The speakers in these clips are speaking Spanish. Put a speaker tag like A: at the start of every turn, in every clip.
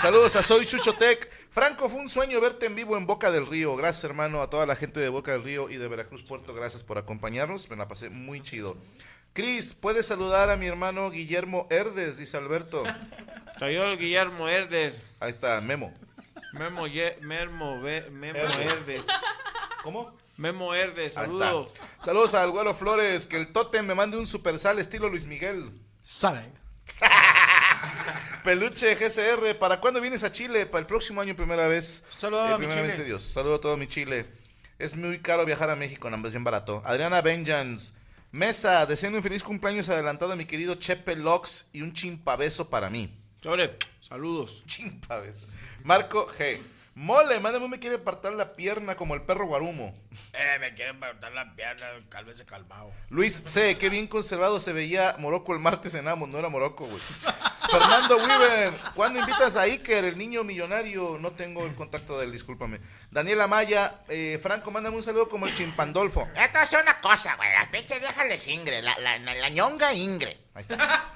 A: Saludos a Soy Chuchotec. Franco, fue un sueño verte en vivo en Boca del Río. Gracias, hermano, a toda la gente de Boca del Río y de Veracruz Puerto. Gracias por acompañarnos. Me la pasé muy chido. Cris, ¿puedes saludar a mi hermano Guillermo Herdes? Dice Alberto.
B: Soy yo, Guillermo Herdes.
A: Ahí está, Memo.
B: Memo, Ye- Memo, Be- Memo
A: Herdes.
B: Herdes.
A: ¿Cómo?
B: Memo Herdes, saludos.
A: Saludos al Güero Flores. Que el Totem me mande un super sal estilo Luis Miguel.
C: Saben.
A: Peluche GCR, ¿para cuándo vienes a Chile? Para el próximo año, primera vez.
C: Saludos
A: Eh,
C: a mi Chile.
A: Dios. Saludo a todo mi Chile. Es muy caro viajar a México, no, es bien barato. Adriana Benjans. Mesa, deseando un feliz cumpleaños adelantado a mi querido Chepe Lox y un chimpabeso para mí.
B: Sobre, saludos.
A: Chimpabeso. Marco G. Mole, mándame, me quiere apartar la pierna como el perro guarumo.
D: Eh, me quieren levantar la pierna, cálmese calmado.
A: Luis C. Qué bien conservado se veía Morocco el martes en Amos. No era Morocco, güey. Fernando Weaver. ¿Cuándo invitas a Iker, el niño millonario? No tengo el contacto de él, discúlpame. Daniela Maya. eh, Franco, mándame un saludo como el chimpandolfo.
E: Esto es una cosa, güey. Las pinches viejas les ingre. La, la, la, la ñonga ingre.
A: Ahí está.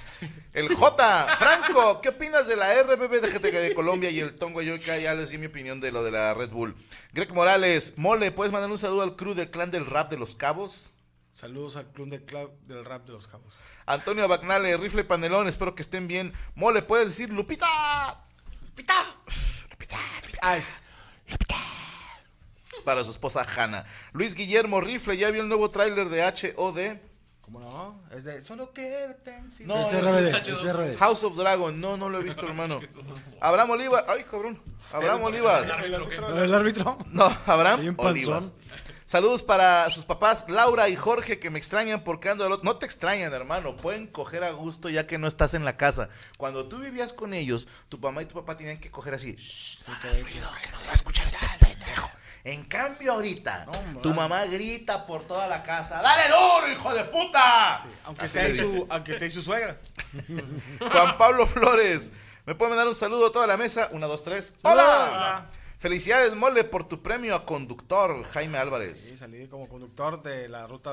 A: El J. Franco, ¿qué opinas de la RBB de, GTK de Colombia y el Tongo Yo que ya les di mi opinión de lo de la Red Bull? Greg Morales. Mole, ¿puedes mandar un saludo al crew del clan del rap de los cabos?
C: Saludos al club de club del rap de los cabos.
A: Antonio Bagnale, Rifle Panelón, espero que estén bien. Mole, ¿puedes decir Lupita?
E: Pita.
A: Lupita, Lupita.
C: Ah, es-
A: Para su esposa Hanna. Luis Guillermo Rifle, ¿ya vio el nuevo tráiler de HOD?
C: ¿Cómo no? Es de solo en silencio.
A: No,
C: es
A: es-. House of Dragon, no, no lo he visto, hermano. Abraham Olivas, ay, cabrón. Abraham Olivas.
C: ¿El árbitro?
A: No, Abraham. Olivas. Saludos para sus papás, Laura y Jorge, que me extrañan porque ando al otro. No te extrañan, hermano. Pueden coger a gusto ya que no estás en la casa. Cuando tú vivías con ellos, tu mamá y tu papá tenían que coger así. "Shh, no hagas ruido, que no va a escuchar este pendejo. En cambio, ahorita, tu mamá grita por toda la casa. ¡Dale duro, hijo de puta!
C: Aunque esté, ahí su, aunque esté ahí su suegra.
A: Juan Pablo Flores. ¿Me puede mandar un saludo a toda la mesa? Una, dos, tres. ¡Hola! Felicidades, Mole, por tu premio a conductor, Jaime Álvarez.
C: Sí, salí como conductor de la ruta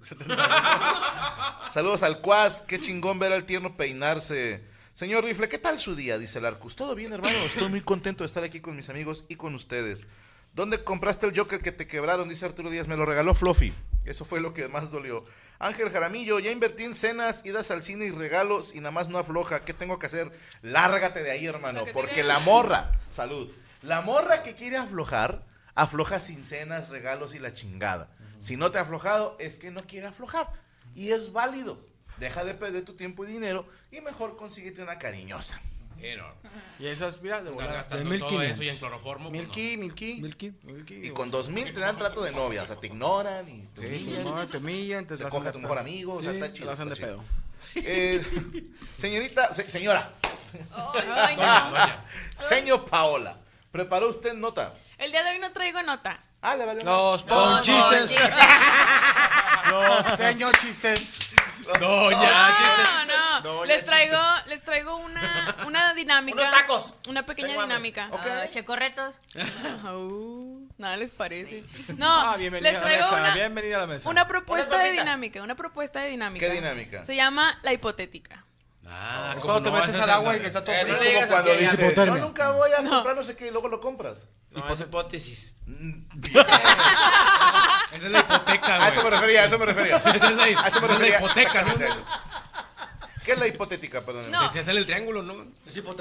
C: 70.
A: Saludos al Cuas, qué chingón ver al tierno peinarse. Señor Rifle, ¿qué tal su día? Dice el Arcus. Todo bien, hermano. Estoy muy contento de estar aquí con mis amigos y con ustedes. ¿Dónde compraste el Joker que te quebraron? Dice Arturo Díaz. Me lo regaló Fluffy. Eso fue lo que más dolió. Ángel Jaramillo, ya invertí en cenas, idas al cine y regalos y nada más no afloja. ¿Qué tengo que hacer? Lárgate de ahí, hermano. Porque la morra, salud. La morra que quiere aflojar, afloja sin cenas, regalos y la chingada. Si no te ha aflojado, es que no quiere aflojar. Y es válido. Deja de perder tu tiempo y dinero y mejor consíguete una cariñosa.
D: No.
C: Y esas, mira, de volada.
D: gastando
C: De
D: todo
C: 1500.
D: eso y en cloroformo. pues,
C: Milky, Milky.
A: Milky.
C: Milky.
A: Y con dos mil te dan trato de novia. O sea, te ignoran y te
C: Sí,
A: humillan.
C: no, te humillan, te
A: Se coge a tu mejor amigo, o sea,
C: Sí,
A: está
C: te
A: chido,
C: la hacen de pedo.
A: Eh, señorita, se- señora,
F: Ay, no.
D: Doña.
A: señor Paola, ¿preparó usted nota?
F: El día de hoy no traigo nota.
A: Ah, le valió.
C: Los ponchistes.
F: chistes.
C: Los señor chistes.
D: Doña.
F: No, no. Les traigo, les traigo una, una dinámica.
D: Unos tacos.
F: Una pequeña
D: Tengo
F: dinámica.
A: Ok.
F: Ah, checorretos. Uh, nada les parece. No,
C: Ah, bienvenida
F: les
C: a la
F: traigo
C: mesa.
F: una,
C: Bienvenida a la mesa.
F: una propuesta de dinámica. Una propuesta de dinámica.
A: ¿Qué dinámica?
F: Se llama la hipotética.
D: Ah,
C: Es
D: como
C: cuando te
D: no
C: metes al agua y que está todo
D: Eh,
C: frío.
D: no
A: como cuando
D: así,
A: dices,
C: hipotermia.
A: yo nunca voy a
F: No.
A: comprar no sé qué y luego lo compras.
B: No, es hipótesis.
A: Mm.
D: Esa es la hipoteca,
A: A eso me
D: güey.
A: refería, a eso me refería.
D: Esa es la,
A: A eso me
D: esa es la
A: refería.
D: hipoteca, ¿no?
A: ¿Qué es la hipotética, perdón?
F: No.
D: El triángulo, ¿no?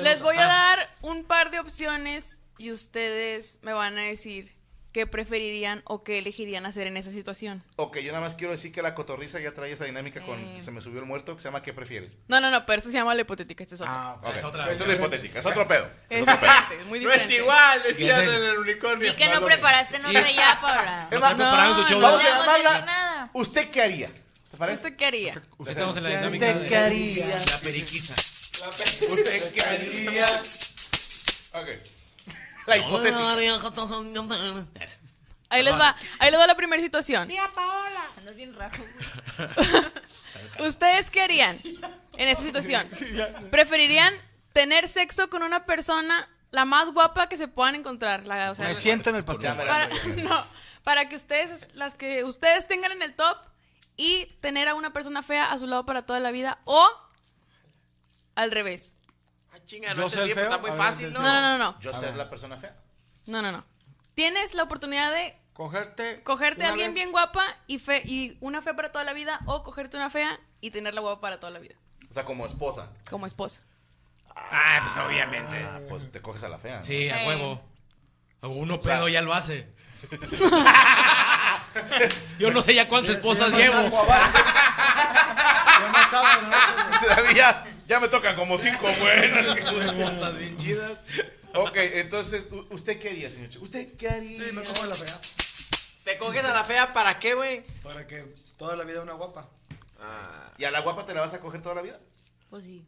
F: Les voy a dar un par de opciones y ustedes me van a decir qué preferirían o qué elegirían hacer en esa situación.
A: Ok, yo nada más quiero decir que la cotorriza ya trae esa dinámica con
F: Eh.
A: Se me subió el muerto, que se llama ¿Qué prefieres?
F: No, no, no, pero esto se llama la hipotética, este es otro.
C: Ah,
A: Ok,
D: Es otra-
A: Esto es la hipotética, es otro pedo.
F: es
A: Es otro pedo.
F: diferente, es muy
B: No es
F: diferente.
B: igual, decían en el unicornio.
E: ¿Y que no preparaste nota ya, Paula?
A: Es más,
F: No,
D: prepararon su show.
F: no.
A: vamos a
E: No vamos a
A: llamarla
E: nada.
A: ¿Usted qué haría? ¿Te parece?
F: ¿Usted qué haría?
D: Estamos en la dinámica
A: ¿Usted
D: de
A: qué haría?
D: la periquisa.
A: ¿Usted qué haría? Ok. La hipotética.
F: Ahí les va, ahí les va la primera situación.
E: Andas bien raro.
F: ¿Ustedes qué harían en esa situación? ¿Preferirían tener sexo con una persona la más guapa que se puedan encontrar? La, o sea,
C: Me siento en el pastel.
F: Para, no, para que ustedes, las que ustedes tengan en el top y tener a una persona fea a su lado para toda la vida o al revés.
B: Chinga,
C: Yo
B: no
C: soy
B: entendí, pues
C: feo,
B: está muy
C: a ver,
B: fácil, ¿no?
F: No, no, no, no.
A: Yo ser la persona fea.
F: No, no, no. Tienes la oportunidad de
C: Cogerte.
F: cogerte a
C: una
F: alguien
C: vez-
F: bien guapa y, fe y una fea para toda la vida o cogerte una fea y tenerla guapa para toda la vida.
A: O sea, como esposa.
F: Como esposa.
D: Ah, pues obviamente.
A: Ah, pues te coges a la fea. ¿no?
D: Sí, a
F: Eh.
D: huevo. Uno
A: sea-
D: pedo ya lo hace. Yo no sé ya cuántas
C: Sí,
D: esposas
C: sí,
D: llevo.
C: sábado, ¿no?
A: Sabía, ya me tocan como cinco buenas.
D: Esposas bien chidas.
A: ok, entonces, ¿usted qué haría, señor? Chico? ¿Usted qué haría?
C: Sí, me como la fea.
B: ¿Te coges a la fea para qué, güey?
C: Para que toda la vida una guapa.
B: Ah.
A: ¿Y a la guapa te la vas a coger toda la vida?
F: Pues sí.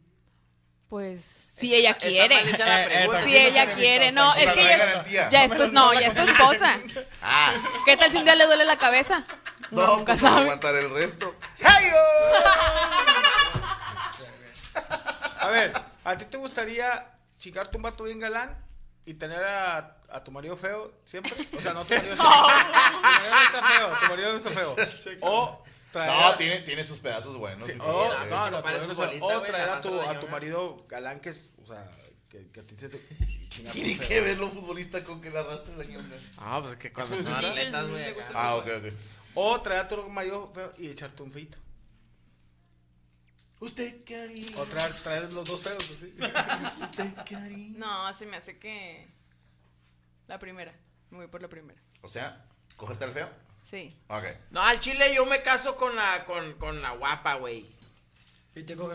F: Pues si ella quiere.
C: Eh, eh,
B: pregunta.
F: Si ella quiere. No, es que
A: no
F: ya
A: hay
F: es,
A: garantía.
F: ya es tu, no, ya es tu esposa.
A: Ah,
F: ¿Qué tal si un día le duele la cabeza?
A: no,
F: nunca
A: pues vas a
F: sabe.
A: aguantar el resto. ¡Hey!
C: A ver, ¿a ti te gustaría chingarte un vato bien galán y tener a, a tu marido feo siempre? O sea, no tu marido, tu marido no está feo, tu marido no está feo. O traer
A: No,
C: a-
A: tiene, tiene sus pedazos buenos.
C: sí, o, no, no,
B: parece
C: tu marido no está-
B: futbolista,
C: o
B: güey,
C: traer
B: la
C: a tu, a tu marido galán que es, o sea, que, que a ti se te chinga
A: Tiene
C: feo.
A: que ver los futbolistas con que le arrastre la ñonga.
B: Ah, pues es que cuando son
F: sí, sí,
B: atletas,
F: sí,
B: güey.
F: me
B: acá.
F: gusta.
A: Ah, ok, ok.
C: O traer a tu marido feo y echarte un feito.
A: ¿Usted qué haría?
C: O traer, traer los dos feos, así.
A: ¿Usted qué haría?
F: No, se me hace que. La primera. Me voy por la primera.
A: O sea, ¿cogerte al feo?
F: Sí.
A: Ok.
B: No, al chile yo me caso con la, con, con la guapa, güey.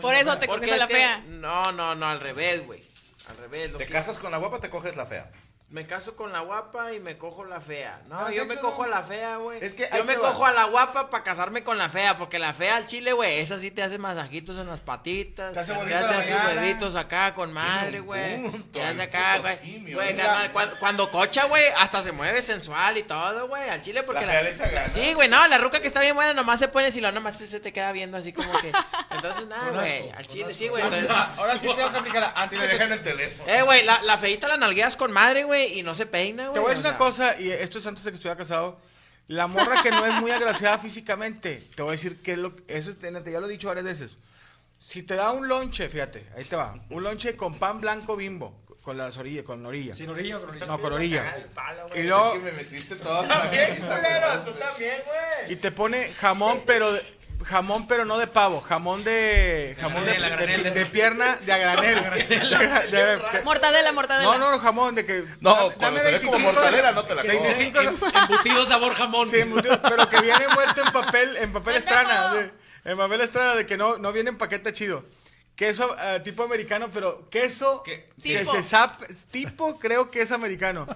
F: Por eso te coges a la fea.
B: No, no, no, al revés, güey. Al revés. lo
A: ¿Te
B: que-
A: casas con la guapa te coges la fea?
B: Me caso con la guapa y me cojo la fea. No,
C: Ah,
B: yo me
C: no.
B: cojo a la fea, güey.
A: Es que
B: yo me
A: va.
B: cojo a la guapa para casarme con la fea, porque la fea al chile, güey, esa sí te hace masajitos en las patitas.
C: Te hace
B: te hace sus huevitos acá con madre, güey. Te hace acá, güey.
A: ¿eh?
B: cuando, cuando cocha, güey, hasta se mueve sensual y todo, güey, al chile porque
A: La fea le echa ganas.
B: Sí, güey, no, la ruca que está bien buena nomás se pone si lo nomás se te queda viendo así como que. Entonces, nada, güey, al chile
C: asco.
B: sí, güey.
C: Ahora sí tengo que aplicar. Antes de que
A: dejan el teléfono.
B: Eh, güey, la feita la nalgueas con madre, güey, y no se peina, güey.
C: Te voy a decir
B: o
C: una cosa, y esto es antes de que estuviera casado. La morra que no es muy agraciada físicamente, te voy a decir que es lo, eso es, ya lo he dicho varias veces. Si te da un lonche, fíjate, ahí te va, un lonche con pan blanco bimbo, con las orillas, con orilla.
G: ¿Sin orilla o con orilla?
C: No, con orilla. Y
A: Es
C: luego,
A: me metiste
B: también, güey.
C: y te pone jamón, pero de- jamón, pero no de pavo, jamón de jamón de, de-
D: granel,
C: de-
D: de-
C: de pierna, de a granel. De- de- de-
F: Mortadela, mortadela.
C: no, no, no, jamón de que
A: No,
C: dame-
A: cuando se ve como
C: 25
A: mortadela, no te la comes.
C: 25
D: Embutido sabor jamón.
C: Sí, embutido, pero que viene envuelto en papel, en papel
F: ¡Pendejo!
C: estrana. En papel estrana de que no, no viene en paquete chido. Queso eh, tipo americano, pero queso
D: ¿Qué?
C: que
F: Tipo.
C: se sabe, tipo creo que es americano.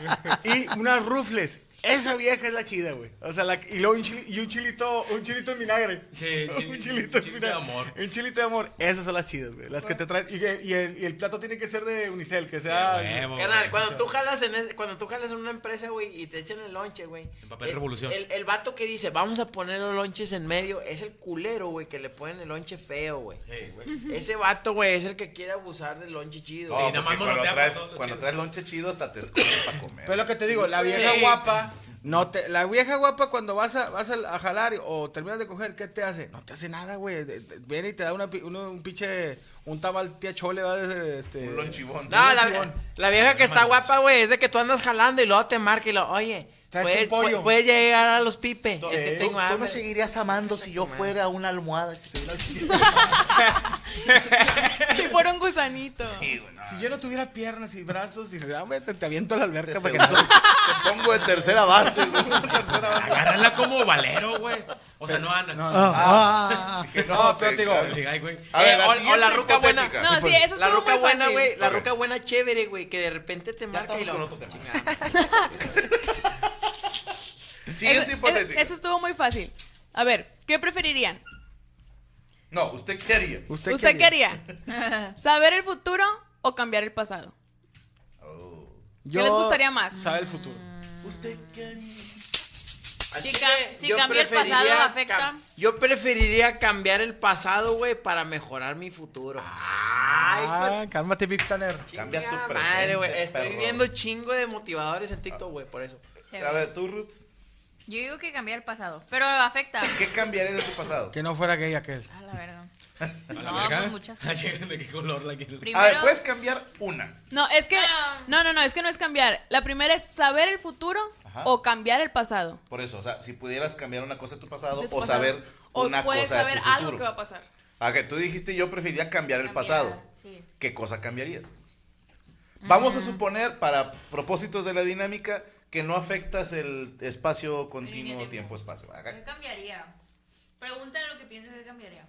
C: y unas rufles. Esa vieja es la chida, güey. O sea, la, y luego un, chili- y un chilito, un chilito en vinagre.
D: Sí,
C: un
D: chili-
C: chilito en
D: chilito de amor.
C: Un chilito de amor. Esas son las chidas, güey. Las que te traen. Y, el, y el plato tiene que ser de unicel, que sea.
D: huevo.
B: Carnal, cuando tú jalas en ese- cuando tú jalas en una empresa, güey, y te echan el lonche, güey.
D: En papel
B: el-
D: revolución.
B: El, el vato que dice, vamos a poner los lonches en medio, es el culero, güey, que le ponen el lonche feo, güey. Ese vato, güey, es el que quiere abusar del lonche chido.
D: Sí,
A: porque
D: nada más
A: cuando traes, cuando traes lonche chido, hasta te escondes para comer.
C: Pero lo que te digo, la vieja
F: Sí.
C: guapa, no te, la vieja guapa cuando vas a, vas a, a jalar o terminas de coger, ¿qué te hace? No te hace nada, güey. Viene y te da una, pi- uno- un pinche, un tamal tía chole, va de, este...
A: Un lonchibón.
B: No, la, vieja que está guapa, güey, es de que tú andas jalando y luego te marca y lo, oye, puedes,
C: un pollo".
B: pu- puedes llegar a los pipe.
A: Tú-
B: es que
A: tú-
B: tengo
A: tú me seguirías amando si yo fuera una almohada. Sí,
F: Si fuera un gusanito.
A: güey, no.
C: Si yo no tuviera piernas y brazos, y ah, te aviento a la alberca
A: Te,
C: para que
A: pongo-
C: no...
A: te pongo de tercera base, güey.
D: Agárrala como valero, güey. O sea, no Ana.
C: No,
A: Ah, dije, no,
C: No, pero te digo,
A: claro.
D: Diga, ay, güey.
A: A ver,
B: Eh,
A: la
B: o- o
A: siguiente
B: la ruca buena.
A: hipotética.
F: No, sí, eso
B: La
F: estuvo
B: ruca
F: muy
B: buena,
F: fácil.
B: güey, la
A: Ok.
B: ruca buena chévere, güey, que de repente te marca y
A: estamos
B: lo...
A: con otro tema.
B: Chingada.
A: Siguiente
F: Eso,
A: hipotética.
F: eso estuvo muy fácil. A ver, ¿qué preferirían?
A: No, ¿usted qué haría?
C: ¿Usted,
F: ¿Usted, qué haría? ¿Saber el futuro o cambiar el pasado?
A: Oh.
F: ¿Qué les gustaría más?
C: Sabe el futuro.
A: ¿Usted qué haría?
F: Si,
B: Así
F: ca-
B: que
F: si
B: yo
F: cambia el pasado,
B: preferiría
F: afecta.
B: Yo preferiría cambiar el pasado, güey, para mejorar mi futuro. Ay,
C: Ah, cálmate, Big Tanner.
A: Cambia tu
B: Chingada
A: presente,
B: madre, güey. Estoy
A: perro.
B: viendo chingo de motivadores en TikTok, güey, por eso.
A: A ver, tú, Roots,
H: Yo digo que cambiar el pasado, pero afecta.
A: ¿qué cambiarías de tu pasado?
C: Que no fuera gay aquel.
H: A la verga.
D: A la
F: No,
D: verga.
F: pues muchas cosas.
D: ¿De qué color la?
F: Primero,
A: A ver, puedes cambiar una.
F: No, es que. No, no, no, es que no es cambiar. La primera es saber el futuro
A: Ajá.
F: o cambiar el pasado.
A: Por eso, o sea, si pudieras cambiar una cosa de tu pasado
F: De tu
A: o
F: pasado.
A: saber
F: O
A: una
F: puedes
A: cosa de
F: saber
A: tu
F: algo
A: futuro.
F: que va a pasar.
A: Ah, que tú dijiste yo preferiría cambiar el pasado.
G: Sí.
A: ¿Qué cosa cambiarías? Vamos a suponer, para propósitos de la dinámica, que no afectas el espacio continuo,
G: tiempo.
A: tiempo-espacio. Haga-
G: ¿Qué cambiaría? Pregúntale lo que piensas que cambiaría.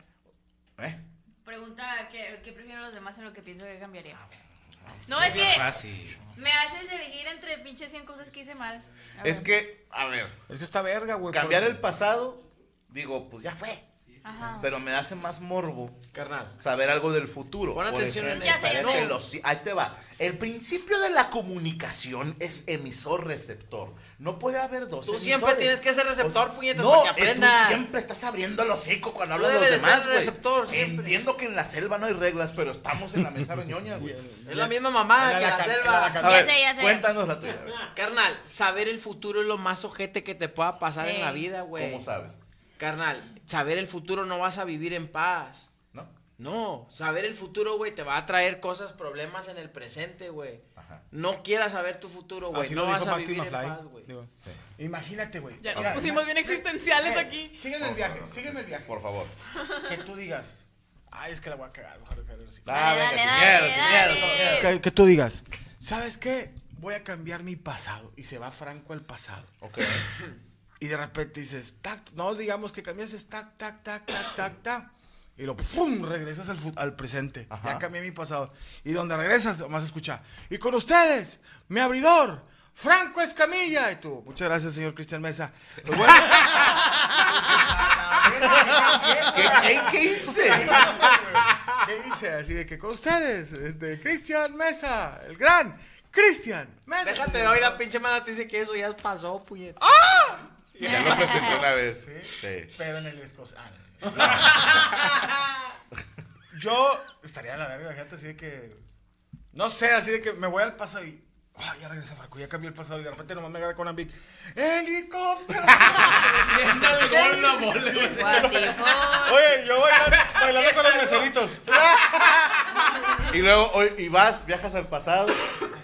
A: ¿Eh?
G: Pregunta qué, qué prefieren los demás en lo que pienso que cambiaría.
A: Ah,
G: No, es que
D: Fácil.
G: me haces elegir entre pinches 100 cosas que hice mal. A
A: Es
G: ver.
A: que, a ver,
C: Es que está verga, güey.
A: cambiar
C: por-
A: el pasado, digo, pues ya fue.
G: Ajá.
A: Pero me hace más morbo
B: Carnal.
A: saber algo del futuro.
B: Pon
A: Por
B: atención en
A: ejemplo,
G: sé.
A: que los- ahí te va. El principio de la comunicación es emisor-receptor. No puede haber dos
B: Tú
A: emisores.
B: siempre tienes que ser receptor,
A: O sea,
B: puñetas,
A: No,
B: para que
A: eh, tú siempre estás abriendo el hocico cuando
B: Tú
A: hablan los
B: de
A: demás,
B: ser receptor.
A: Entiendo que en la selva no hay reglas, pero estamos en la mesa reñoña, güey.
B: Es la misma mamada que
C: la
B: selva.
C: la ca-
A: A
G: Ya
A: ver,
G: sé, ya sé.
A: Cuéntanos la tuya.
B: Carnal, saber el futuro es lo más ojete que te pueda pasar
G: Sí.
B: en la vida, güey.
A: ¿Cómo sabes?
B: Carnal, saber el futuro no vas a vivir en paz.
A: ¿No?
B: No, saber el futuro, güey, te va a traer cosas, problemas en el presente, güey.
A: Ajá.
B: No quieras saber tu futuro, güey.
C: Así
B: No vas a vivir en paz, güey.
C: Imagínate, güey.
F: Ya nos pusimos bien existenciales
C: eh,
F: aquí.
C: Sígueme el viaje, sígueme el viaje.
A: Por favor.
C: Que tú digas, ay, es que la voy a cagar, mejor que así.
A: Ah,
G: Dale,
A: venga,
G: dale,
A: sin
G: dale,
A: miedo, sin miedo, sin miedo.
C: Que, que tú digas, ¿sabes qué? Voy a cambiar mi pasado. Y se va Franco al pasado.
A: Ok.
C: Y de repente dices, tac, no digamos que cambiases, tac, tac, tac, tac, tac, tac. Y lo pum, regresas al, al presente.
A: Ajá.
C: Ya cambié mi pasado. Y donde regresas, más escucha. Y con ustedes, mi abridor, Franco Escamilla. Y tú, muchas gracias, señor Cristian Mesa. Pues bueno,
A: ¿Qué, qué, qué hice?
C: ¿Qué hice? Así de que con ustedes, este, Cristian Mesa, el gran Cristian Mesa.
B: Déjate de hoy la pinche mala te dice que eso ya pasó, puñeta.
A: Ya lo presenté una vez. Sí.
C: Pero en el escocés. Ah, no. Yo estaría en la verga, fíjate, así de que. No sé, así de que me voy al pasado y. ah, ya regresa Franco, ya cambió el pasado y de repente nomás me agarra con Ambic. ¡Helicóptero!
D: Viendo el gol, la bola.
C: Oye, yo voy a bailando con los meseritos.
A: Y luego hoy, y vas, viajas al pasado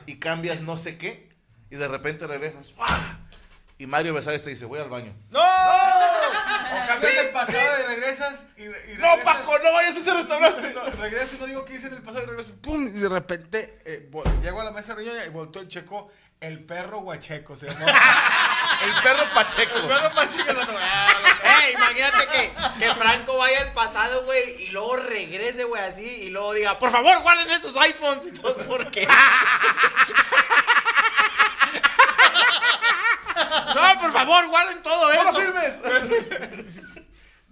A: y cambias no sé qué y de repente regresas. ¡guau! Y Mario Besares te dice, voy al baño.
C: ¡No! O cambias el pasado y regresas y. y
A: ¡No, Paco, no vayas a ese restaurante!
C: No, regreso y no digo qué hice en el pasado y regreso, ¡pum! Y de repente eh, llego a la mesa riñoña y voltó el checo, el perro guacheco, se llamó.
A: El perro Pacheco.
C: el perro pacheco. el otro, ah,
B: imagínate que, que Franco vaya al pasado, güey, y luego regrese, güey, así, y luego diga, por favor, guarden estos iPhones y todo, ¿por qué? no, por favor, guarden todo
A: ¡No
B: eso.
A: lo firmes!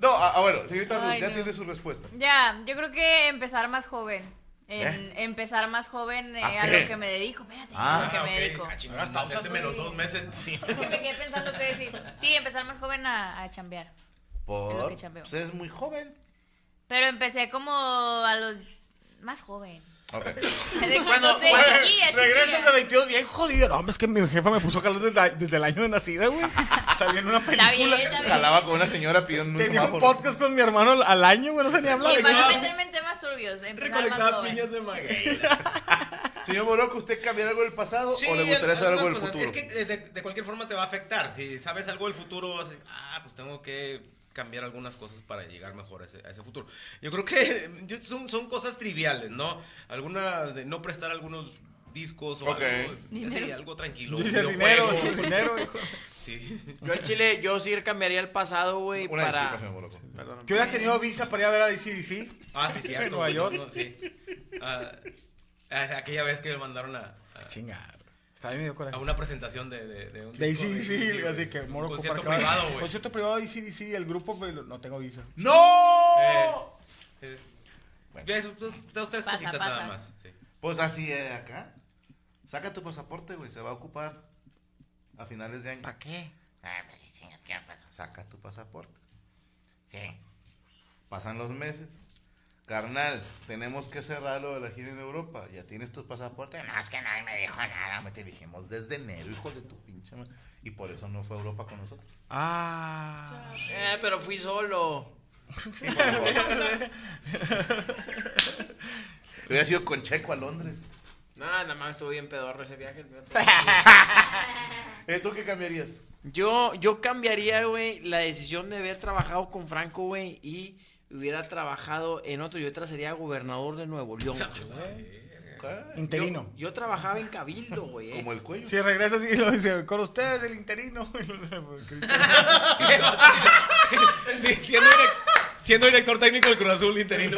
A: No, ah, ah, bueno, señorita Ruth,
F: Ay,
A: ya
F: no.
A: tiene su respuesta.
G: Ya, yo creo que empezar más joven. En,
A: ¿Eh?
G: Empezar más joven eh,
A: ¿A
G: a,
A: qué?
G: lo que me dedico. Espérate,
A: Ah,
G: a lo que
D: Ah,
G: me
D: ok.
G: dedico.
D: Ah, chingada, hacerte menos dos meses. Sí.
G: Es que me quedé pensando qué decir. Sí, empezar más joven a, a chambear. Es lo
A: Por.
G: que chambeo.
A: Pues es muy joven.
G: Pero empecé como a los más joven.
A: Ok.
G: De
B: Cuando-
G: cuando de chiquilla,
C: Regresas de
G: chiquilla.
C: 22 bien jodido. No, hombre, es que mi jefa me puso a jalar desde, desde el año de nacida, güey. Salí en una película.
G: Está bien, está bien.
A: Jalaba con una señora pidiendo un
C: Tenía un podcast con mi hermano al, al año, güey. No sé ni hablar.
G: Sí, para no meterme en temas turbios.
D: Recolectaba piñas de maguey.
A: Señor Boroco, ¿usted cambiaría algo del pasado o le gustaría saber algo del futuro?
D: Es que de, de cualquier forma te va a afectar. Si sabes algo del futuro, vas a decir, ah, pues tengo que cambiar algunas cosas para llegar mejor a ese, a ese futuro. Yo creo que son, son cosas triviales, ¿no? Algunas de no prestar algunos discos o algo, tranquilo.
C: Dice dinero, dinero. eso.
D: Sí.
B: Yo en Chile, yo sí cambiaría el pasado, güey,
A: Una
B: para... Perdón.
C: ¿Qué hubieras tenido visa para ir a ver a ICDC?
D: Ah, sí, cierto.
C: En Nueva York.
D: no, sí. Ah, aquella vez que me mandaron a, a-
C: Chingado. Está bien medio coraje.
D: a una presentación de, de, de un
C: De
D: disco
C: así que moro
D: Un concierto privado, güey.
C: Concierto privado de ICDC, el grupo, güey, no tengo visa.
A: ¡No!
D: Eh,
A: Bueno.
D: ya, eso, dos, tres
G: Pasa,
D: cositas
G: pasa.
D: nada más. Sí.
A: Pues así es acá. Saca tu pasaporte, güey. Se va a ocupar a finales de año.
B: ¿Para qué?
E: Ah, pues, chingas, ¿qué pasa?
A: Saca tu pasaporte.
E: Sí.
A: Pasan los meses. Carnal, tenemos que cerrar lo de la gira en Europa. Ya tienes tu pasaporte.
E: No, es que nadie me dijo nada.
A: Me te dijimos desde enero, hijo de tu pinche madre. Y por eso no fue a Europa con nosotros.
C: Ah.
B: Eh, pero fui solo.
A: Sí. Hubiera sido con Checo a Londres.
B: Nada, nada más estuvo bien pedorro ese viaje.
A: Eh, ¿Tú qué cambiarías?
B: Yo, yo cambiaría, güey, la decisión de haber trabajado con Franco, güey, y hubiera trabajado en otro. Yo otra sería gobernador de Nuevo León.
C: Interino.
B: Yo, yo trabajaba en Cabildo, güey. eh.
A: Como el cuello.
C: Si regresas y lo dice, con ustedes el interino.
D: siendo, direc- siendo director técnico del Cruz Azul interino.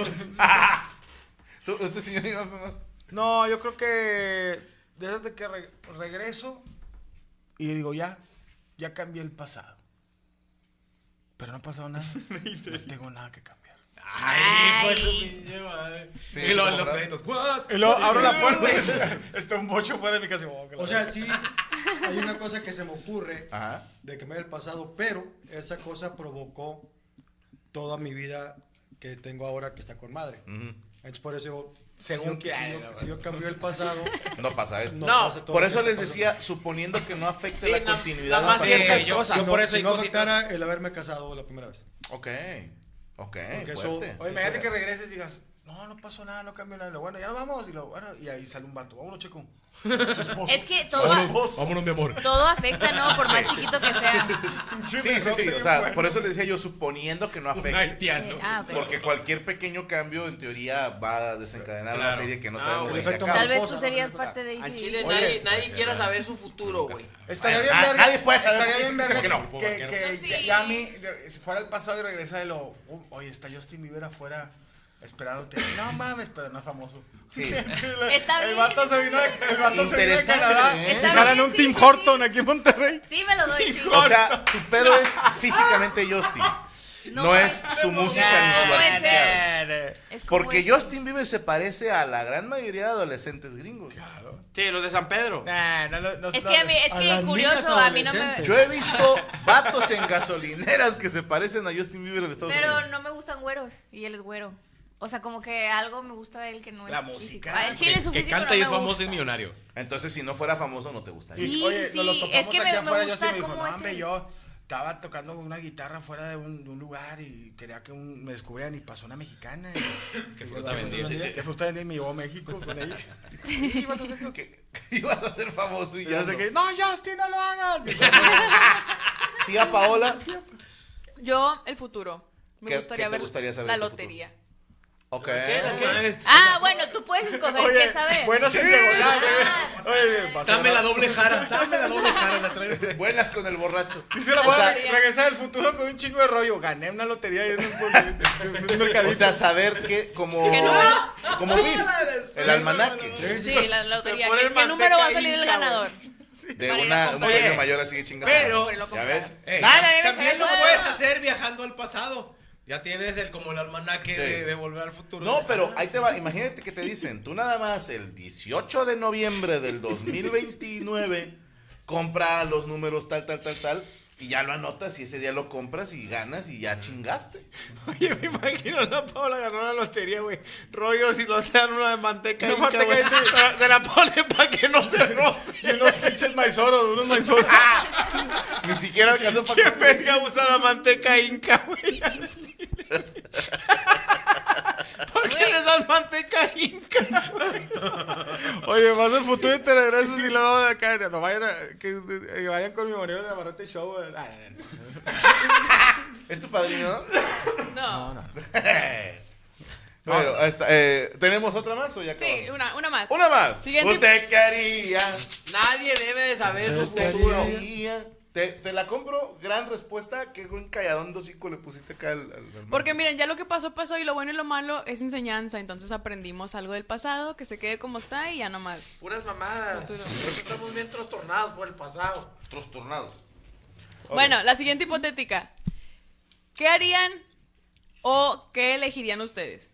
A: ¿Tú- ¿Este señor iba a-
C: no, yo creo que desde que re- regreso y digo, ya, ya cambié el pasado. Pero no ha pasado nada. No tengo nada que cambiar.
D: Ay, pues su pinche madre.
A: Sí,
D: y luego los créditos. What?
C: Y luego abro la puerta y está un bocho fuera de mi casa. Oh,
H: O sea, sí, hay una cosa que se me ocurre
A: Ajá.
H: de que me el pasado, pero esa cosa provocó toda mi vida que tengo ahora que está con madre.
A: Ujú.
H: Entonces por eso digo,
C: Según
H: si, yo,
C: que-
H: si yo- si yo cambio el pasado,
A: No pasa esto.
H: no,
B: No,
H: pasa todo
A: Por eso les decía, suponiendo que no afecte
B: Sí,
A: la
B: na-
A: continuidad hasta-
B: ciertas cosas.
D: por
H: no-
D: eso
H: si no afectara el haberme casado la primera vez.
A: Ok. Ok,
H: Porque eso-
A: fuerte.
C: Oye, imagínate que regreses y digas, no, no pasó nada, no cambió nada. Y lo bueno, ya nos vamos. Y, lo, bueno, y ahí sale un vato. Vámonos, chico.
G: Es que todo,
D: Vámonos, mi amor.
G: todo afecta, ¿no? Por más chiquito que sea.
A: Sí, sí, sí. O sea, por eso les decía yo, suponiendo que no
D: Un
A: afecte.
D: haitiano.
G: Sí, ah.
A: Porque cualquier pequeño cambio, en teoría, va a desencadenar una serie que no
B: Ah,
A: sabemos en qué.
G: Tal vez tú
H: ¿no?
G: serías parte de
B: Al Chile
C: Oye,
B: nadie, nadie quiere saber su futuro, güey.
C: Estaría bien
A: Na-
C: verga-
A: nadie puede saber
C: bien
A: que no.
C: Que, que
G: Pues sí.
C: ya- ya a mí, de- si fuera el pasado y regresara y lo, "Uh, oye, está Justin Bieber afuera esperándote. No mames, pero no es famoso.
A: Sí.
G: Está
C: El vato se vino de, el vato se vino de
A: Interesante,
C: Canadá.
A: ¿eh?
C: Ganan un
G: sí,
C: Tim
G: sí, sí.
C: Horton aquí en Monterrey.
G: Sí, me lo doy. sí.
A: O sea, tu pedo es físicamente Justin. No,
G: No,
A: es su música ni su artista. Porque
G: es-
A: Justin Bieber se parece a la gran mayoría de adolescentes gringos.
B: Sí, los de San Pedro.
C: Nah, no, no, no,
G: Es que, a mí, es
H: A
G: que curioso, a mí no me...
A: Yo he visto vatos en gasolineras que se parecen a Justin Bieber en Estados
G: Pero
A: Unidos.
G: no me gustan güeros y él es güero. O sea, como que algo me gusta de él que no es
C: La
G: físico.
C: música.
G: Ah, En Chile su
D: Que
G: físico
D: canta
G: no
D: y es famoso
G: gusta.
D: y millonario.
A: Entonces, si no fuera famoso, no te gustaría.
G: Sí,
C: Oye,
G: sí,
C: nos lo
G: sí,
C: topamos
G: es que
C: aquí
G: me- me
C: afuera,
G: gusta
C: Justin me dijo, no,
G: es
C: hombre,
G: el-
C: yo estaba tocando una guitarra fuera de un, de un lugar y quería que un- me descubrieran y pasó una mexicana. Y,
D: Que fruta
C: yo,
D: vendía.
C: Que fruta vendía y me llevó a México con ella.
A: Y vas a que ibas a ser famoso y ya.
C: yo sé
A: no.
C: que, no, Justin, no lo hagas.
A: Tía Paola,
F: Yo, el futuro. Me
A: ¿Qué-
F: gustaría
A: qué te
F: ver
A: gustaría saber
F: la
A: futuro? Ok.
G: Ah, bueno, tú puedes escoger
C: Oye,
G: qué saber.
C: buenas en diagonal,
G: Ah.
C: Oye,
D: Dame la doble jara, dame la doble jara. La traigo.
A: Buenas con el borracho.
C: Dice la
F: O
C: buena,
F: sea-
C: regresar al futuro con un chingo de rollo. Gané una lotería y en un, mercadito.
A: O sea, saber que como
F: ¿Qué número?
A: como Biff, el almanaque
F: Sí, la, lotería. ¿Qué, qué número va a salir el ganador?
A: de
F: Para
A: una un premio mayor así de chingada.
D: pero-
A: ¿Ya ves?
D: Eh,
E: Dale, dale,
D: también lo puedes hacer viajando al pasado. Ya tienes el como el almanaque
A: Sí.
D: de, de volver al futuro.
A: No, pero ahí te va, imagínate que te dicen, tú nada más el 18 de noviembre del 2029 compra los números tal, tal, tal, tal, y ya lo anotas y ese día lo compras y ganas y ya chingaste.
C: Oye, me imagino a la Paula ganó la lotería, güey. Rollo, si lo dan una de manteca.
B: No,
C: inca,
B: manteca.
C: Se la pone para que no se roce. Y unos pinches maizoros, unos maizoros.
A: Ni siquiera alcanzó
C: ¿Qué
A: para...
C: verga usa la manteca inca, güey? ¿Por qué les dan manteca inca? Oye, vas al futuro te regresas y luego de acá. No vayan, a, que, eh, vayan con mi marido de la Barrete Show. Ah,
A: ¿Es tu padrino?
F: No.
A: bueno, ahí está, eh, ¿tenemos otra más o ya
F: Sí,
A: acabamos?
F: una, una más.
A: Una más.
F: Siguiente.
A: ¿Usted qué haría?
B: Nadie debe de saber su
A: ¿Usted
B: futuro.
A: haría? Te, te la compro, gran respuesta. Qué buen calladón dosico le pusiste acá al, al- al-
F: Porque miren, ya lo que pasó, pasó y lo bueno y lo malo es enseñanza. Entonces aprendimos algo del pasado, que se quede como está y ya nomás.
B: Puras mamadas. Eso estamos bien trastornados por el pasado.
A: Trastornados. Ok.
F: Bueno, la siguiente hipotética. ¿Qué harían o qué elegirían ustedes?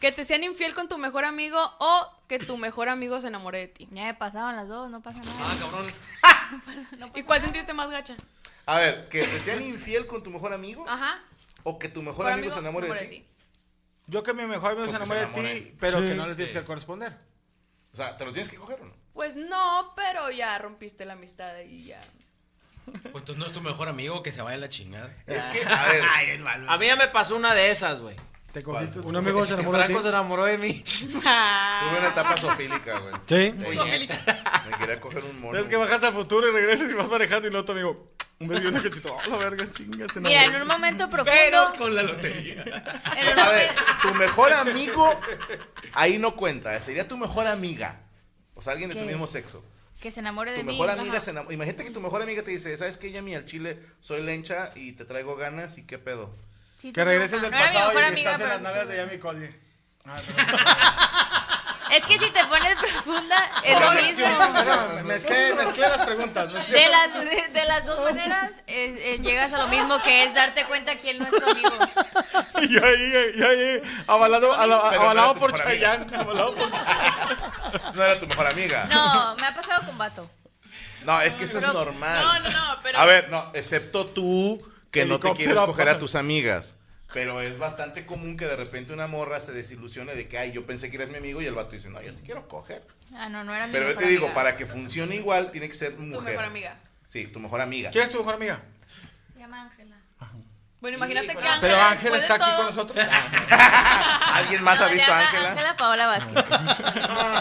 F: ¿Que te sean infiel con tu mejor amigo o que tu mejor amigo se enamore de ti?
G: Ya me pasaron las dos, no pasa
D: Ah,
G: nada.
D: cabrón.
G: No pasa
F: ¿Y cuál
G: nada.
F: sentiste más gacha?
A: A ver, que te sean infiel con tu mejor amigo
F: Ajá.
A: o que tu mejor amigo, se enamore de ti.
C: Yo que mi mejor amigo
A: Pues
C: se enamore de ti, pero
H: Sí.
C: que no le tienes
D: Sí.
C: que corresponder.
A: O sea, ¿te lo tienes que coger o no?
F: Pues no, pero ya rompiste la amistad y ya.
D: Pues entonces no es tu mejor amigo que se vaya a la chingada.
A: Es que, a ver,
D: Ay, es malo.
B: A mí ya me pasó una de esas, güey.
C: Te cogiste.
H: Un amigo se enamoró de ti.
B: Franco se enamoró de mí.
A: tuve una etapa sofílica, güey.
H: Sí.
A: Sí, Me quería coger un mono.
C: Es que bajas a futuro y regresas y vas manejando y luego tu amigo. Un beso y una cachito. Oh, la verga, chinga, se
G: Mira, en un momento
D: Pero
G: profundo.
D: con la lotería.
G: En un
A: A ver, tu mejor amigo, ahí no cuenta. Sería tu mejor amiga. O sea, alguien de tu
G: ¿Qué?
A: mismo sexo.
G: Que se enamore de
A: Tu
G: mí.
A: mejor amiga
G: Ajá.
A: se enamora. Imagínate que tu mejor amiga te dice, ¿sabes qué, Yami? Al chile soy lencha y te traigo ganas y qué pedo.
G: Sí,
C: Que regreses del
G: no
C: pasado y estás en las nalgas de Yami Cosby.
G: Es que si te pones profunda, es lo mismo.
C: Mezclé, mezclé las preguntas. mezclé-
G: De las, de, de las dos maneras, es- eh, llegas a lo mismo que es darte cuenta que él no es tu amigo.
C: Y yo ahí, yo ahí, avalado, avalado por. Chayanne. Avalado por
A: No era tu mejor amiga.
G: No, me ha pasado con vato.
A: No, es que eso es normal.
F: No, no, no, pero.
A: A ver, no, excepto tú que no te quieres coger a tus amigas. Pero es bastante común que de repente una morra se desilusione de que, ay, yo pensé que eres mi amigo y el vato dice, no, yo te quiero coger.
G: Ah, no, no era mi
A: Pero yo te digo,
G: amiga.
A: para que funcione igual, tiene que ser mujer.
F: Tu mejor amiga.
A: Sí, tu mejor amiga.
C: ¿Quién es tu mejor amiga?
G: Se llama Ángela.
F: Bueno, imagínate que. Ángela.
C: Pero Ángela está aquí con nosotros.
A: ¿Alguien más
G: No,
A: ha visto a Ángela?
G: Ángela Paola Vázquez.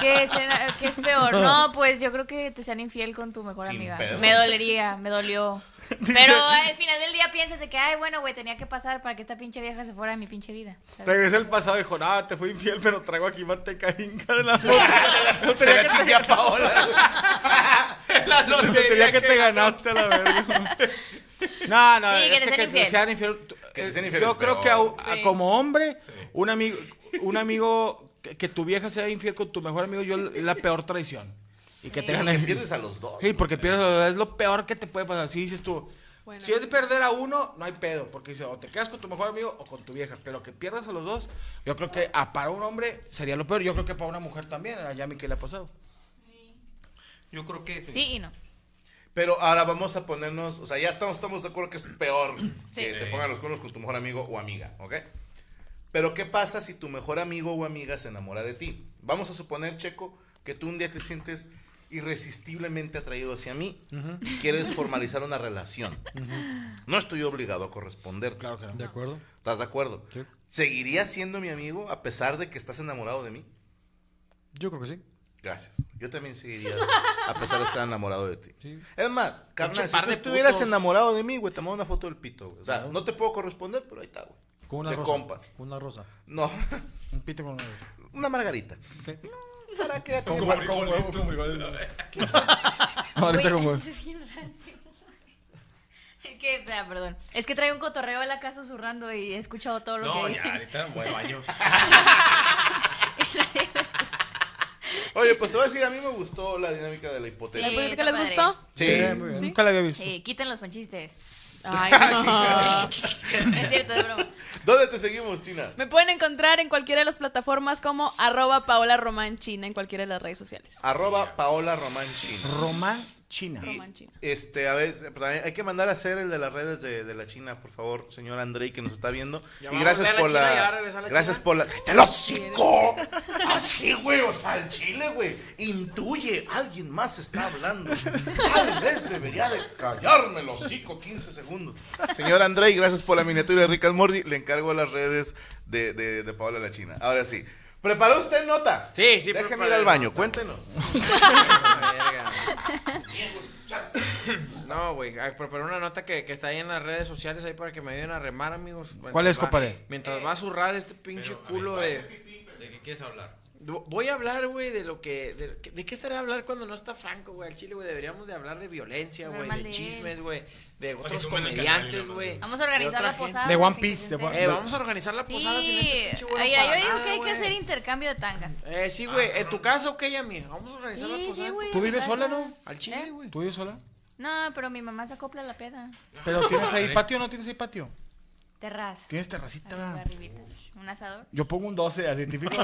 G: ¿Qué, será- qué es peor? No, pues yo creo que te sean infiel con tu mejor
A: Sin
G: amiga.
A: pedo.
G: Me dolería, me dolió. Pero al final del día piensas de que, ay, bueno, güey, tenía que pasar para que esta pinche vieja se fuera de mi pinche vida. ¿sabes?
C: Regresé al pasado y dijo, no, te fui infiel, pero traigo aquí manteca inca de la boca.
A: Se la chingue a Paola.
C: La lotería que te ganaste a la verga. No, no,
G: Sí, que
C: es
G: te
C: que,
G: sean
C: que
G: infiel.
C: te sean infiel. tú-
A: Que te
C: es-
A: sean infiel
C: Yo
A: es
C: creo
A: peor.
C: que a- a-
F: Sí.
C: como hombre, un amigo, un amigo que, que tu vieja sea infiel con tu mejor amigo, yo es la peor traición. Y que te
G: Sí.
C: gane.
A: Que pierdes a los dos.
C: Sí, porque pierdes, es lo peor que te puede pasar. Si dices tú,
F: Bueno.
C: si es de perder a uno, no hay pedo, porque dice, o te quedas con tu mejor amigo o con tu vieja, pero que pierdas a los dos, yo creo que a, para un hombre sería lo peor. Yo creo que para una mujer también, a Yami que le ha pasado.
D: Yo creo que.
G: Sí y no.
A: Pero ahora vamos a ponernos, o sea, ya estamos, estamos de acuerdo que es peor que
F: Sí.
A: te pongan los cuernos con tu mejor amigo o amiga, ¿ok? Pero ¿qué pasa si tu mejor amigo o amiga se enamora de ti? Vamos a suponer, Checo, que tú un día te sientes irresistiblemente atraído hacia mí y quieres formalizar una relación. No estoy obligado a corresponderte.
C: Claro que no.
H: ¿De acuerdo?
A: ¿Estás de acuerdo?
H: Sí.
A: ¿Seguirías siendo mi amigo a pesar de que estás enamorado de mí?
H: Yo creo que sí.
A: Gracias. Yo también seguiría a pesar de estar enamorado de ti.
H: Sí.
A: Es más, carnal, si tú estuvieras
B: putos.
A: enamorado de mí, güey, te mando una foto del pito, güey. O sea,
H: Claro.
A: no te puedo corresponder, pero ahí está, güey.
H: Con una
A: de
H: rosa.
A: compas.
H: Con una rosa.
A: No,
C: Un pito con
A: una margarita.
H: ¿Qué?
A: ¿Para qué?
C: Con con huevo, con.
G: Güey,
C: Ahorita con huevo.
G: que, ah, perdón. Es que trae un cotorreo en la casa susurrando y he escuchado todo lo
D: No,
G: que
D: ya,
G: dice.
D: ahorita voy al baño.
A: Oye, pues te voy a decir, a mí me gustó la dinámica de la hipoteca.
F: ¿La
G: Sí, está
F: les gustó?
A: Sí.
H: Bien.
C: Nunca la había visto.
G: Sí, quiten los panchistes.
F: Ay, no.
G: Es cierto, es broma.
A: ¿Dónde te seguimos, China?
F: Me pueden encontrar en cualquiera de las plataformas como arroba Paola Román China en cualquiera de las redes sociales.
A: Arroba Paola Román China.
C: Román China.
A: Y,
F: Román China.
A: Este, a ver, hay que mandar a hacer el de las redes de, de la China, por favor, señor Andrei, que nos está viendo.
B: Ya
A: y gracias por
B: la China,
A: Gracias
B: China.
A: por la. ¡Te lo hocico! Así, güey, o sea, al chile, güey. Intuye, alguien más está hablando. Tal vez debería de callarme el hocico 15 segundos. Señor Andrei, gracias por la miniatura de Rick and Morty. Le encargo las redes de, de, de Paola la China. Ahora sí. ¿Preparó usted nota?
B: Sí, sí,
A: Déjeme ir al baño,
B: nota.
A: cuéntenos.
B: No, güey, ay, preparé una nota que, que está ahí en las redes sociales ahí para que me ayuden a remar, amigos.
C: ¿Cuál es,
B: va-
C: compadre?
B: Mientras va a zurrar este pinche
D: Pero,
B: culo
D: ver,
B: de...
D: ¿De qué quieres hablar?
B: Voy a hablar, güey, de lo que... De, ¿de qué estaría a hablar cuando no está Franco, güey? Al chile, güey, deberíamos de hablar de violencia, güey, de chismes, güey, de otros
D: la
B: comediantes, güey.
D: ¿no?
G: Vamos a organizar la posada.
C: De One Piece, de
G: entere.
B: Eh, vamos a organizar la posada sin este
G: Sí,
B: pinche güey.
G: yo digo
B: nada,
G: que hay que hacer intercambio de tangas.
B: Eh, sí, güey, ¿en tu casa o qué, Yami? Vamos a organizar la
G: Sí,
B: posada.
G: sí, güey.
C: ¿Tú vives sola, no?
B: Al chile,
G: ¿Eh?
B: güey.
C: ¿Tú vives sola?
G: No, pero mi mamá se acopla a la peda.
C: ¿Pero tienes ahí patio o no tienes ahí patio?
G: Terraza.
C: ¿Tienes terracita?
G: Un asador.
C: Yo pongo un 12, así científico.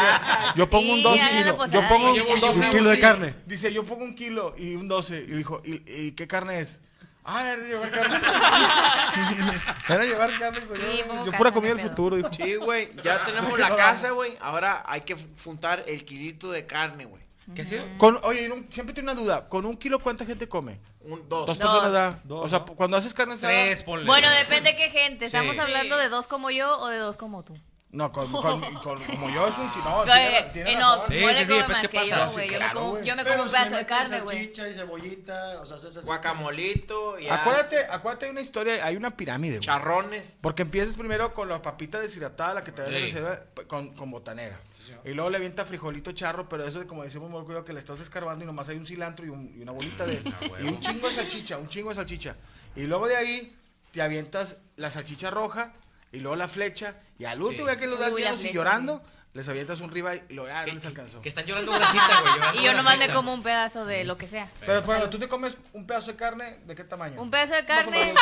C: Yo pongo un
G: Sí,
C: 12
G: la
C: kilo.
G: posada
C: Yo pongo un, un 12
H: Un kilo de carne.
C: Dice, yo pongo un kilo y un 12. Y dijo, ¿y, y qué carne es? Ah, era de llevar carne. era llevar carne. pues,
G: Sí,
C: yo- yo
G: carne,
C: pura comida del futuro, dijo.
B: Sí, güey, ya tenemos la casa, güey. Ahora hay que juntar el kilito de carne, güey.
D: ¿Qué?
C: Con, oye, un- siempre tengo una duda. ¿Con un kilo cuánta gente come?
B: Un, dos.
C: Dos
G: Dos.
C: personas da.
H: Dos,
C: o sea,
H: ¿no?
C: cuando haces carne asada.
D: Tres, ponle.
G: Bueno, depende qué gente. ¿Estamos
D: Sí.
G: hablando de dos como yo o de dos como tú?
C: No, con, con- con- como yo es un. No,
G: Eh,
C: tiene, tiene
G: eh, no,
C: razón.
D: Sí, sí, pues,
G: más
D: ¿qué
G: que
D: pasa?
G: yo,
C: Sí,
G: güey. Yo, me como, yo me como un
H: si
G: pedazo de carne, güey.
H: salchicha y cebollita, o sea.
B: Guacamolito.
C: Acuérdate, acuérdate de una historia. Hay una pirámide, güey.
B: Charrones.
C: Porque empiezas primero con la papita deshidratada, la que te da la
D: Sí.
C: reserva, con, con botanera. Y luego le avienta frijolito charro, pero eso, como decimos, muy cuidado que le estás escarbando y nomás hay un cilantro y, un- y una bolita de. y un chingo de salchicha, un chingo de salchicha. Y luego de ahí te avientas la salchicha roja y luego la flecha. Y al último,
D: Sí.
C: ya que los das
G: Uy,
C: llenos y llorando, les avientas un ribeye y luego ya no les alcanzó.
D: que están llorando grasita, güey. llorando
G: Y yo nomás me
D: grasita.
G: como un pedazo de lo que sea.
C: Pero, bueno, tú te comes un pedazo de carne, ¿de qué tamaño?
G: Un pedazo de carne,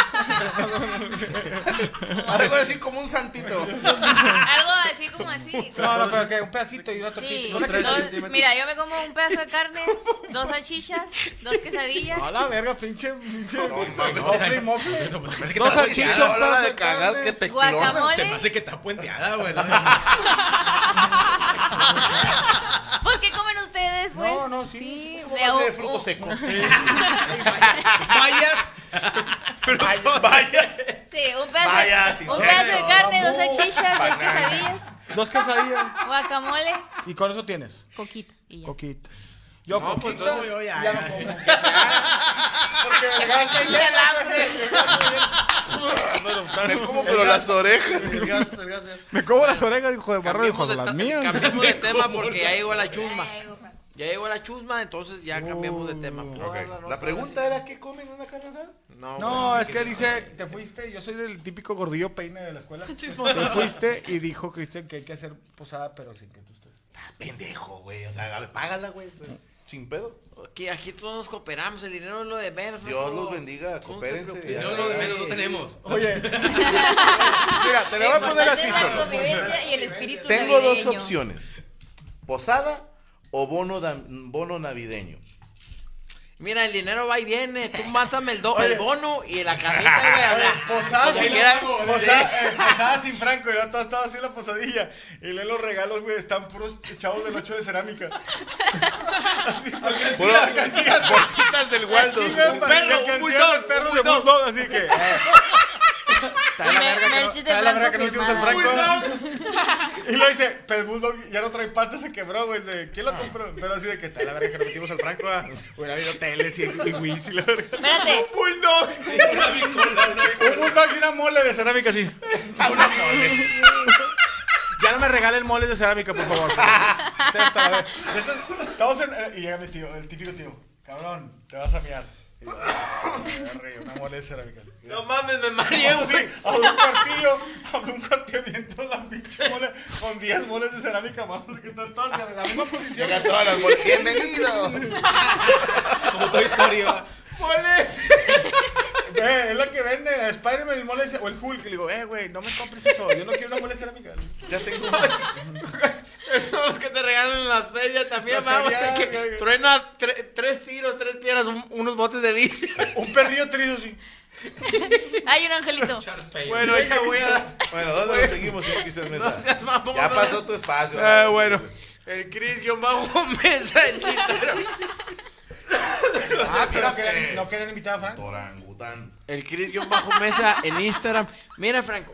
A: Algo así como un santito.
G: algo así como así.
C: No, no, pero que un pedacito y una
G: Sí,
C: tortita.
H: Unos tres
G: dos-
H: centímetros.
G: mira, yo me como un pedazo de carne, dos salchichas, dos quesadillas.
C: A la verga, pinche. pinche mofle, mofle.
D: No, pues
C: Dos salchichas.
D: puenteada.
A: a la hora de
C: de
A: cagar que te clonan.
D: Se me hace que está puenteada, güey.
G: ¿Por qué comen ustedes, pues?
C: No, no, sí.
G: De
A: más de
G: un-
A: fruto seco.
D: Vayas.
A: Vaya.
G: Sí, un pedazo,
A: Vaya,
G: un pedazo de carne, dos salchichas, dos quesadillas,
C: Dos quesadillas.
G: guacamole,
C: Y con eso tienes.
G: coquita. Y ya.
C: Coquita. Yo
B: No, pues,
C: coquita,
B: entonces,
D: yo ya,
C: ya no como. Porque me gasta
A: Me como pero las orejas.
H: El gas, el gas, es.
C: Me como las orejas, hijo de barro, hijo de las mías.
B: cambiemos de tema porque ya llegó la chusma. Ya llegó la chusma, entonces ya cambiamos de tema.
A: La pregunta era: ¿qué comen en una carne asada?
B: No,
C: No,
B: güey.
C: es que dice, te fuiste, yo soy del típico gordillo peine de la escuela. Te fuiste y dijo Cristian que hay que hacer posada, pero sin que tú estés.
A: Ah, Pendejo, güey. O sea, a ver, págala, güey. Sin pedo.
B: Aquí, aquí todos nos cooperamos, el dinero es lo de menos.
A: Dios los bendiga, coopérense.
D: No, no, de menos no tenemos.
C: Oye, mira, te lo voy a poner así, Cholo.
G: convivencia y el espíritu
A: Tengo dos opciones: posada o bono, da- bono navideño.
B: Mira, el dinero va y viene. Tú mátame el, do- el bono y la carnita, güey.
C: Posada sin,
B: queda-
C: posada, eh, posada sin Franco, y luego todo estaba así en la posadilla. Y luego los regalos, güey, están puros chavos del 8 de cerámica. Así,
A: Puro-
C: alcancías,
A: Bolsitas del Waldo.
B: Un perro, un
C: alcancías
B: bulldog,
C: de perros
B: un
C: de
B: bulldog.
C: bulldog, así que. eh. Está de la
G: Mer-
C: verga que no-
G: merch de
C: está de la verga que no
G: Franco
C: metimos al
G: firmada.
C: Franco. Y lo dice, pero el bulldog ya no trae patas, se quebró, güey. se- ¿Quién lo compró? Pero así de que está la verga que no metimos al Franco. ah. Hubiera habido teles y, y Wiz y la verga.
G: Espérate,
C: Un bulldog. Un bulldog y una mole de cerámica así.
A: Una mole.
C: Ya no me regalen moles de cerámica, por favor. Ustedes Estamos en. Y llega mi tío, el típico tío. Cabrón, te vas a miar. Y yo, "Ah, me agarré una mole de cerámica. Y
B: No mames, me mareé, güey.
C: abro un cuartillo, abro un cuartillo viendo la pinche mole con 10 moles de cerámica, vamos, que están todas en la misma posición.
A: Llegan todas las moles. ¡Bienvenido!
D: Como Toy Story, va.
C: ¡Moles! Güey, es lo que vende Spider-Man el mole o el Hulk. Y le digo, eh, güey, no me compres eso, yo no quiero una mole cerámica.
A: Ya tengo
B: Esos son los que te regalan en las ferias también,
C: La
B: vamos.
C: feria,
B: Que
C: güey.
B: truena tre- tres tiros, tres piedras, un- unos botes de vidrio.
C: Un perrillo trizo así.
G: hay un angelito.
B: Bueno, hija, voy a.
A: Bueno, ¿dónde lo seguimos, señor Mesa?
B: No seas mamón.
A: Ya
B: no
A: pasó tu espacio.
C: Ah, bueno.
B: El Cris guion bajo mesa en Instagram.
C: Ah, pero que no querían invitar a Frank.
B: El Cris guion bajo mesa en Instagram. Mira, Franco.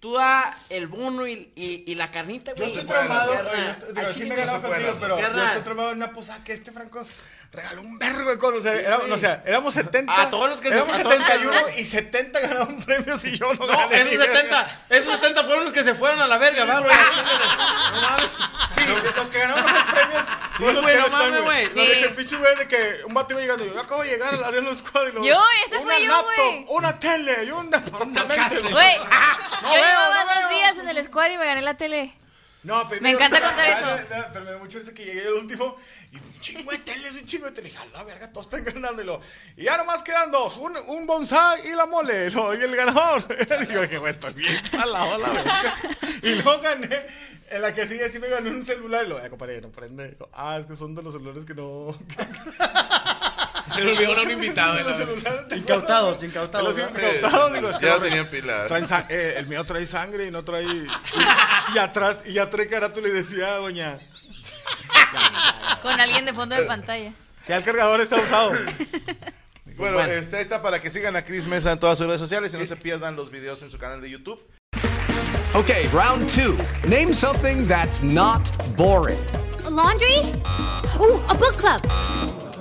B: Tú da el bono y, y, y la carnita,
C: Yo
B: güey.
C: estoy traumado, yo estoy- digo, sí me he ganado contigo, pero yo estoy traumado en una posada que este Franco regaló un vergo de cosas. O sea, éramos, no, o sea, éramos 70.
B: A todos los que se-
C: éramos
B: a todos los que-
C: 71 y 70 ganaron premios y yo no,
B: No,
C: gané.
B: esos
C: ni
B: 70, esos 70 fueron los que se fueron a la verga, ¿verdad, güey? No mames.
C: Sí, los que ganaron los premios fueron los
B: güey,
C: que
B: no mames,
C: güey. Los de
G: Sí.
C: que el pinche güey de que un vato iba llegando. Yo acabo de llegar a hacer los cuadros.
G: Yo, ese
C: una
G: fui yo,
C: laptop,
G: güey.
C: Una tele y un departamento.
G: Güey,
C: No
G: yo
C: veo,
G: llevaba
C: no
G: dos
C: veo.
G: días en el squad y me gané la tele.
C: No, pero
G: Me encanta contar eso.
C: no, no, pero me da mucho risa que llegué el último y un chingo de teles, un chingo de teles. Dije, a la verga, todos están ganando. Y, lo, y ya nomás quedan dos, un, un bonsai y la mole. lo- y el ganador. y yo dije, güey, estoy bien salado la verga. Y luego gané. En la que sigue, sí me gané un celular. Y lo, eh, compadre, no prende. Ah, es que son de los celulares que no.
D: Se le olvidó a un invitado.
H: Incautados, incautados.
C: los incautados. Digo, es que
A: Ya no
C: ahora-
A: tenían pila.
C: Traen sa- eh, el mío trae sangre y no trae. Y, y atrás, y ya trae carátula y decía, doña.
G: Con alguien de fondo de pantalla.
C: Si el cargador está usado.
A: Bueno, este ahí está para que sigan a Chris Mesa en todas sus redes sociales y no se pierdan los videos en su canal de YouTube.
I: Okay, round two. Name something that's not boring.
J: A laundry? Ooh, a book club.